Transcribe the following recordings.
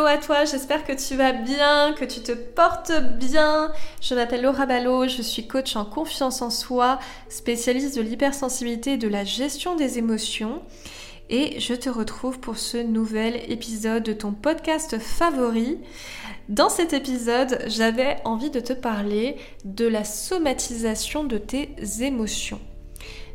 Hello à toi, j'espère que tu vas bien, que tu te portes bien. Je m'appelle Laura Ballot, je suis coach en confiance en soi, spécialiste de l'hypersensibilité et de la gestion des émotions. Et je te retrouve pour ce nouvel épisode de ton podcast favori. Dans cet épisode, j'avais envie de te parler de la somatisation de tes émotions.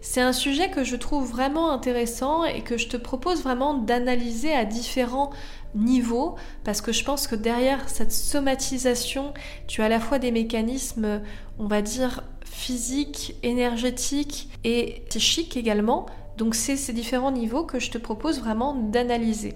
C'est un sujet que je trouve vraiment intéressant et que je te propose vraiment d'analyser à différents niveaux parce que je pense que derrière cette somatisation, tu as à la fois des mécanismes, on va dire, physiques, énergétiques et psychiques également. Donc c'est ces différents niveaux que je te propose vraiment d'analyser.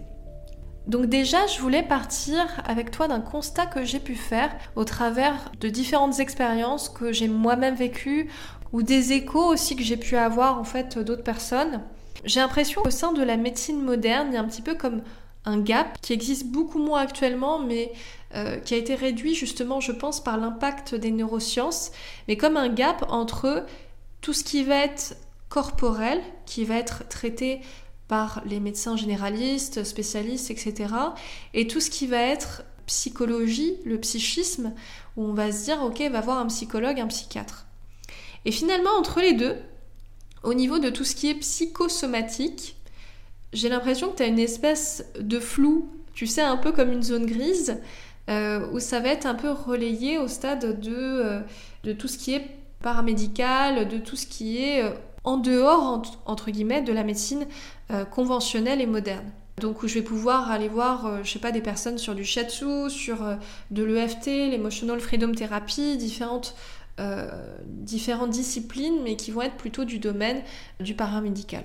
Donc déjà, je voulais partir avec toi d'un constat que j'ai pu faire au travers de différentes expériences que j'ai moi-même vécues ou des échos aussi que j'ai pu avoir en fait d'autres personnes. J'ai l'impression qu'au sein de la médecine moderne, il y a un petit peu comme un gap qui existe beaucoup moins actuellement, mais euh, qui a été réduit justement, je pense, par l'impact des neurosciences, mais comme un gap entre tout ce qui va être corporel, qui va être traité par les médecins généralistes, spécialistes, etc., et tout ce qui va être psychologie, le psychisme, où on va se dire, ok, va voir un psychologue, un psychiatre. Et finalement, entre les deux, au niveau de tout ce qui est psychosomatique, j'ai l'impression que tu as une espèce de flou, tu sais, un peu comme une zone grise, euh, où ça va être un peu relayé au stade de, euh, de tout ce qui est paramédical, de tout ce qui est euh, en dehors, entre guillemets, de la médecine conventionnelle et moderne. Donc où je vais pouvoir aller voir, je sais pas, des personnes sur du shiatsu, sur de l'EFT, l'emotional freedom therapy, différentes différentes disciplines, mais qui vont être plutôt du domaine du paramédical.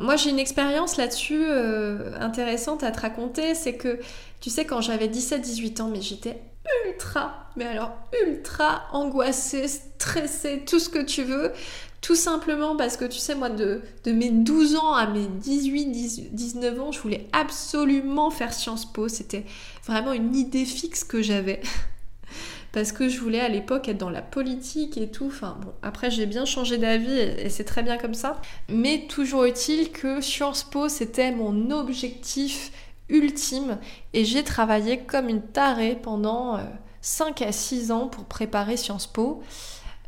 Moi, j'ai une expérience là-dessus euh, intéressante à te raconter. C'est que, tu sais, quand j'avais 17-18 ans, mais j'étais ultra, mais alors ultra angoissée, stressée, tout ce que tu veux. Tout simplement parce que, tu sais, moi, de mes 12 ans à mes 18-19 ans, je voulais absolument faire Sciences Po. C'était vraiment une idée fixe que j'avais. Parce que je voulais à l'époque être dans la politique et tout. Enfin bon, après j'ai bien changé d'avis et, c'est très bien comme ça. Mais toujours est-il que Sciences Po c'était mon objectif ultime et j'ai travaillé comme une tarée pendant 5 euh, à 6 ans pour préparer Sciences Po.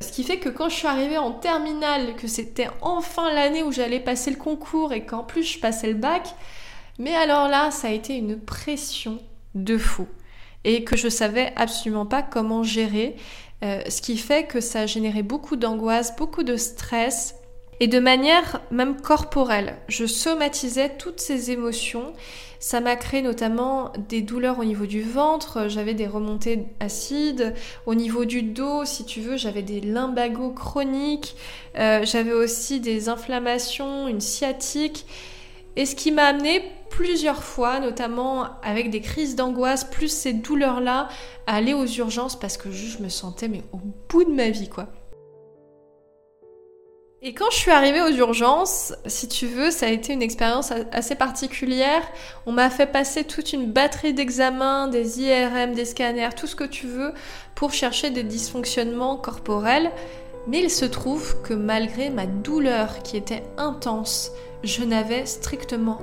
Ce qui fait que quand je suis arrivée en terminale, que c'était enfin l'année où j'allais passer le concours et qu'en plus je passais le bac, mais alors là, ça a été une pression de fou et que je savais absolument pas comment gérer, euh, ce qui fait que ça a généré beaucoup d'angoisse, beaucoup de stress et de manière même corporelle. Je somatisais toutes ces émotions. Ça m'a créé notamment des douleurs au niveau du ventre, j'avais des remontées acides, au niveau du dos, si tu veux, j'avais des limbagos chroniques, euh, j'avais aussi des inflammations, une sciatique. Et ce qui m'a amené plusieurs fois, notamment avec des crises d'angoisse, plus ces douleurs-là, à aller aux urgences parce que je me sentais mais au bout de ma vie quoi. Et quand je suis arrivée aux urgences, si tu veux, ça a été une expérience assez particulière. On m'a fait passer toute une batterie d'examens, des IRM, des scanners, tout ce que tu veux, pour chercher des dysfonctionnements corporels. Mais il se trouve que malgré ma douleur qui était intense, je n'avais strictement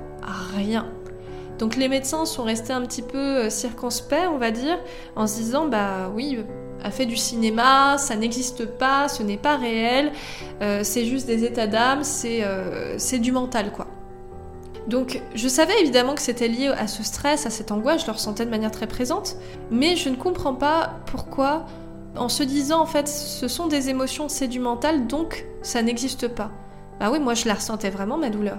rien. Donc les médecins sont restés un petit peu euh, circonspects, on va dire, en se disant bah oui, a fait du cinéma, ça n'existe pas, ce n'est pas réel, euh, c'est juste des états d'âme, euh, c'est du mental quoi. Donc je savais évidemment que c'était lié à ce stress, à cette angoisse, je le ressentais de manière très présente, mais je ne comprends pas pourquoi en se disant en fait ce sont des émotions, c'est donc ça n'existe pas. Bah oui, moi je la ressentais vraiment, ma douleur.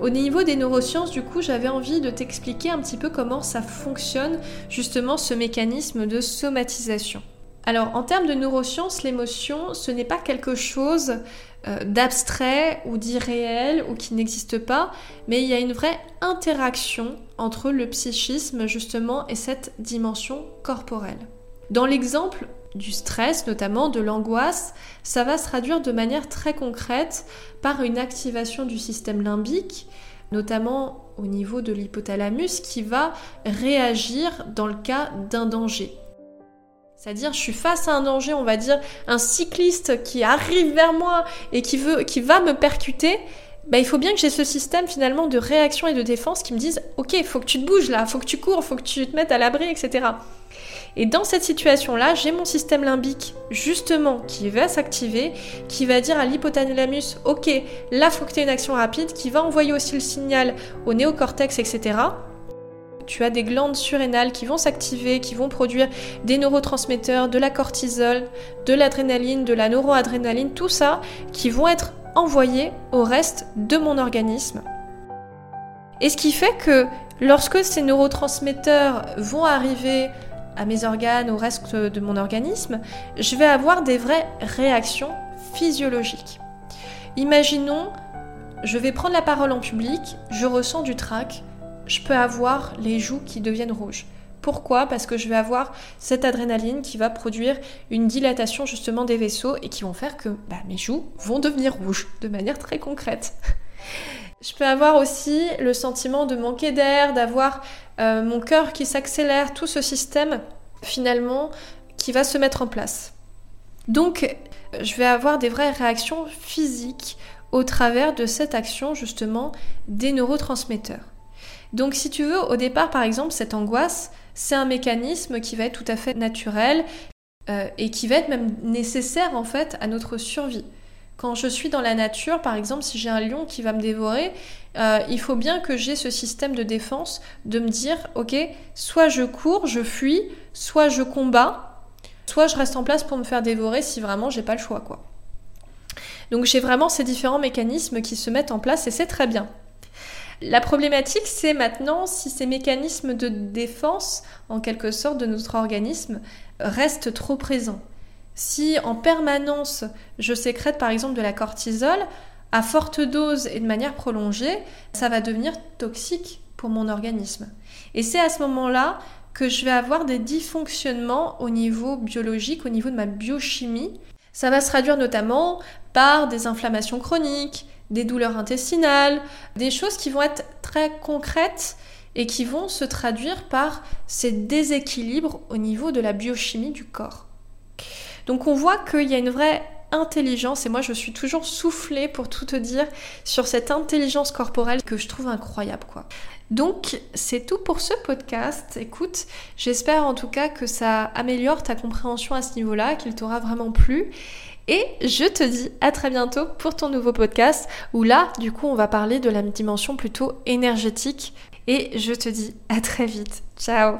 Au niveau des neurosciences, du coup, j'avais envie de t'expliquer un petit peu comment ça fonctionne, justement, ce mécanisme de somatisation. Alors, en termes de neurosciences, l'émotion, ce n'est pas quelque chose euh, d'abstrait ou d'irréel ou qui n'existe pas, mais il y a une vraie interaction entre le psychisme, justement, et cette dimension corporelle. Dans l'exemple du stress, notamment de l'angoisse, ça va se traduire de manière très concrète par une activation du système limbique, notamment au niveau de l'hypothalamus, qui va réagir dans le cas d'un danger. C'est-à-dire, je suis face à un danger, on va dire, un cycliste qui arrive vers moi et qui, veut, qui va me percuter, bah, il faut bien que j'ai ce système finalement de réaction et de défense qui me dise ok, faut que tu te bouges là, faut que tu cours, faut que tu te mettes à l'abri, etc. Et dans cette situation-là, j'ai mon système limbique justement qui va s'activer, qui va dire à l'hypothalamus ok, là faut que tu aies une action rapide, qui va envoyer aussi le signal au néocortex, etc tu as des glandes surrénales qui vont s'activer, qui vont produire des neurotransmetteurs, de la cortisol, de l'adrénaline, de la neuroadrénaline, tout ça qui vont être envoyés au reste de mon organisme. Et ce qui fait que lorsque ces neurotransmetteurs vont arriver à mes organes, au reste de mon organisme, je vais avoir des vraies réactions physiologiques. Imaginons, je vais prendre la parole en public, je ressens du trac, je peux avoir les joues qui deviennent rouges. Pourquoi? Parce que je vais avoir cette adrénaline qui va produire une dilatation justement des vaisseaux et qui vont faire que bah, mes joues vont devenir rouges de manière très concrète. Je peux avoir aussi le sentiment de manquer d'air, d'avoir euh, mon cœur qui s'accélère, tout ce système finalement qui va se mettre en place. Donc je vais avoir des vraies réactions physiques au travers de cette action justement des neurotransmetteurs. Donc si tu veux, au départ par exemple, cette angoisse, c'est un mécanisme qui va être tout à fait naturel euh, et qui va être même nécessaire en fait à notre survie. Quand je suis dans la nature, par exemple, si j'ai un lion qui va me dévorer, euh, il faut bien que j'ai ce système de défense de me dire, ok, soit je cours, je fuis, soit je combats, soit je reste en place pour me faire dévorer si vraiment j'ai pas le choix. Donc j'ai vraiment ces différents mécanismes qui se mettent en place et c'est très bien. La problématique, c'est maintenant si ces mécanismes de défense, en quelque sorte, de notre organisme, restent trop présents. Si en permanence je sécrète par exemple de la cortisol, à forte dose et de manière prolongée, ça va devenir toxique pour mon organisme. Et c'est à ce moment-là que je vais avoir des dysfonctionnements au niveau biologique, au niveau de ma biochimie. Ça va se traduire notamment par des inflammations chroniques, des douleurs intestinales, des choses qui vont être très concrètes et qui vont se traduire par ces déséquilibres au niveau de la biochimie du corps. Donc on voit qu'il y a une vraie intelligence, et moi je suis toujours soufflée pour tout te dire sur cette intelligence corporelle que je trouve incroyable quoi. Donc c'est tout pour ce podcast. Écoute, j'espère en tout cas que ça améliore ta compréhension à ce niveau-là, qu'il t'aura vraiment plu. Et je te dis à très bientôt pour ton nouveau podcast où là, du coup, on va parler de la dimension plutôt énergétique. Et je te dis à très vite. Ciao